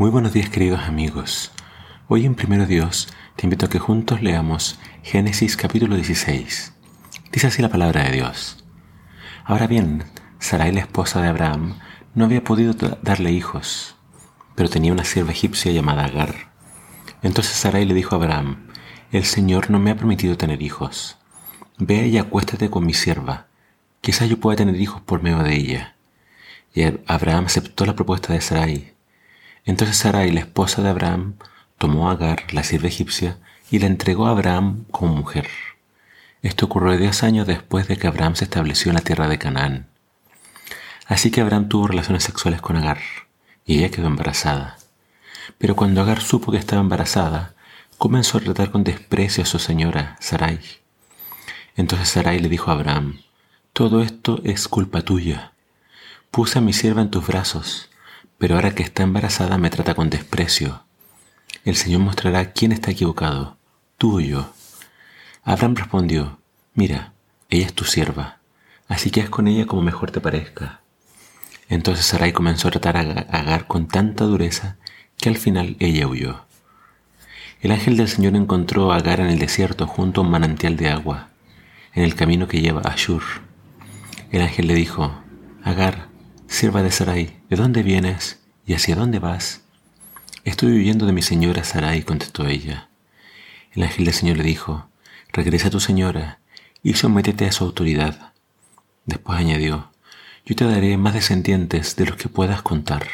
Muy buenos días queridos amigos. Hoy en Primero Dios te invito a que juntos leamos Génesis capítulo 16. Dice así la palabra de Dios. Ahora bien, Sarai la esposa de Abraham no había podido darle hijos, pero tenía una sierva egipcia llamada Agar. Entonces Sarai le dijo a Abraham, el Señor no me ha permitido tener hijos. Ve y acuéstate con mi sierva, quizás yo pueda tener hijos por medio de ella. Y Abraham aceptó la propuesta de Sarai. Entonces Sarai, la esposa de Abraham, tomó a Agar, la sierva egipcia, y la entregó a Abraham como mujer. Esto ocurrió diez años después de que Abraham se estableció en la tierra de Canaán. Así que Abraham tuvo relaciones sexuales con Agar, y ella quedó embarazada. Pero cuando Agar supo que estaba embarazada, comenzó a tratar con desprecio a su señora, Sarai. Entonces Sarai le dijo a Abraham, Todo esto es culpa tuya. Puse a mi sierva en tus brazos, pero ahora que está embarazada me trata con desprecio. El Señor mostrará quién está equivocado, tú o yo. Abraham respondió, Mira, ella es tu sierva, así que haz con ella como mejor te parezca. Entonces Sarai comenzó a tratar a Agar con tanta dureza que al final ella huyó. El ángel del Señor encontró a Agar en el desierto junto a un manantial de agua, en el camino que lleva a Ashur. El ángel le dijo, Agar, sierva de Sarai, ¿de dónde vienes y hacia dónde vas? Estoy huyendo de mi señora Sarai, contestó ella. El ángel del Señor le dijo, regresa a tu señora y sométete a su autoridad. Después añadió, yo te daré más descendientes de los que puedas contar.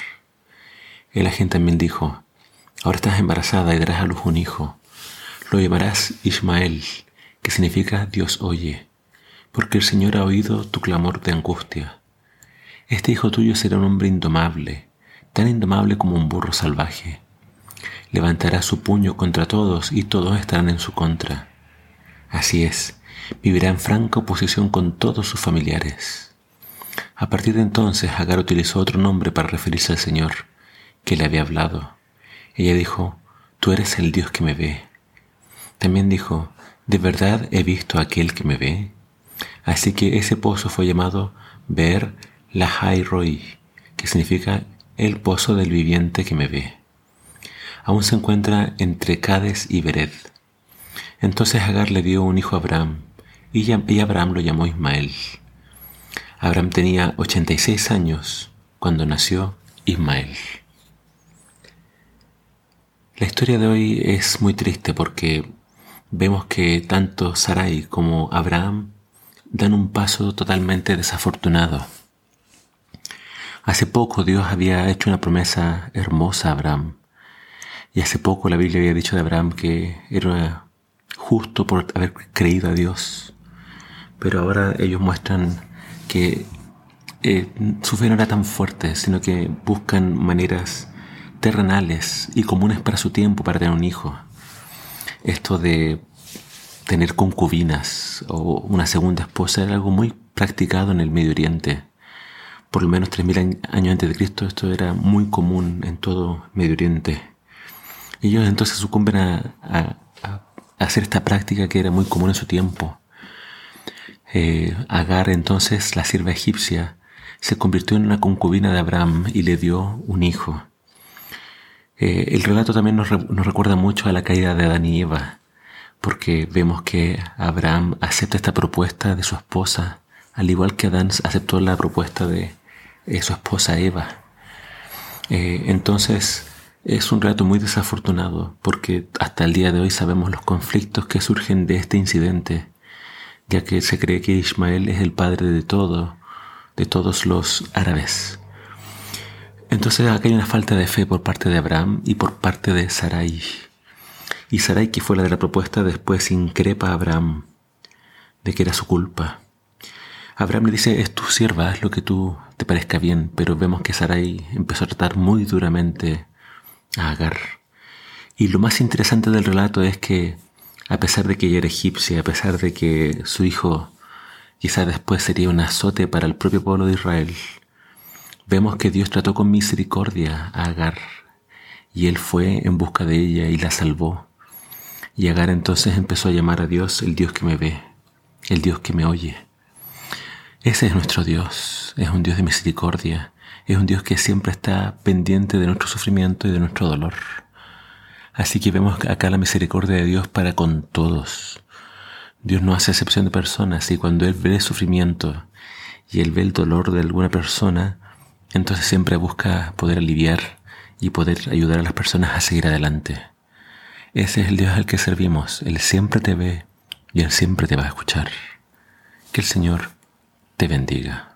El ángel también dijo, ahora estás embarazada y darás a luz un hijo. Lo llamarás Ismael, que significa Dios oye, porque el Señor ha oído tu clamor de angustia. Este hijo tuyo será un hombre indomable, tan indomable como un burro salvaje. Levantará su puño contra todos y todos estarán en su contra. Así es, vivirá en franca oposición con todos sus familiares. A partir de entonces Agar utilizó otro nombre para referirse al Señor, que le había hablado. Ella dijo, Tú eres el Dios que me ve. También dijo, ¿de verdad he visto a aquel que me ve? Así que ese pozo fue llamado Ver Lahai Roi, que significa el pozo del viviente que me ve. Aún se encuentra entre Cades y Bered. Entonces Agar le dio un hijo a Abraham, y Abraham lo llamó Ismael. Abraham tenía 86 años cuando nació Ismael. La historia de hoy es muy triste porque vemos que tanto Sarai como Abraham dan un paso totalmente desafortunado. Hace poco Dios había hecho una promesa hermosa a Abraham. Y hace poco la Biblia había dicho de Abraham que era justo por haber creído a Dios. Pero ahora ellos muestran que eh, su fe no era tan fuerte, sino que buscan maneras terrenales y comunes para su tiempo para tener un hijo. Esto de tener concubinas o una segunda esposa era algo muy practicado en el Medio Oriente. Por lo menos 3.000 años antes de Cristo esto era muy común en todo Medio Oriente. Ellos entonces sucumben a, hacer esta práctica que era muy común en su tiempo. Eh, Agar entonces, la sierva egipcia, se convirtió en una concubina de Abraham y le dio un hijo. Eh, el relato también nos, recuerda mucho a la caída de Adán y Eva, porque vemos que Abraham acepta esta propuesta de su esposa, al igual que Adán aceptó la propuesta de su esposa Eva. Eh, entonces es un relato muy desafortunado, porque hasta el día de hoy sabemos los conflictos que surgen de este incidente, ya que se cree que Ismael es el padre de todo, de todos los árabes. Entonces acá hay una falta de fe por parte de Abraham y por parte de Sarai. Y Sarai, que fue la de la propuesta, después increpa a Abraham de que era su culpa. Abraham le dice, es tu sierva, haz lo que tú te parezca bien, pero vemos que Sarai empezó a tratar muy duramente a Agar. Y lo más interesante del relato es que, a pesar de que ella era egipcia, a pesar de que su hijo quizá después sería un azote para el propio pueblo de Israel, vemos que Dios trató con misericordia a Agar y él fue en busca de ella y la salvó. Y Agar entonces empezó a llamar a Dios el Dios que me ve, el Dios que me oye. Ese es nuestro Dios, es un Dios de misericordia, Es un Dios que siempre está pendiente de nuestro sufrimiento y de nuestro dolor. Así que vemos acá la misericordia de Dios para con todos. Dios no hace excepción de personas y cuando Él ve el sufrimiento y Él ve el dolor de alguna persona, entonces siempre busca poder aliviar y poder ayudar a las personas a seguir adelante. Ese es el Dios al que servimos. Él siempre te ve y Él siempre te va a escuchar. Que el Señor te bendiga.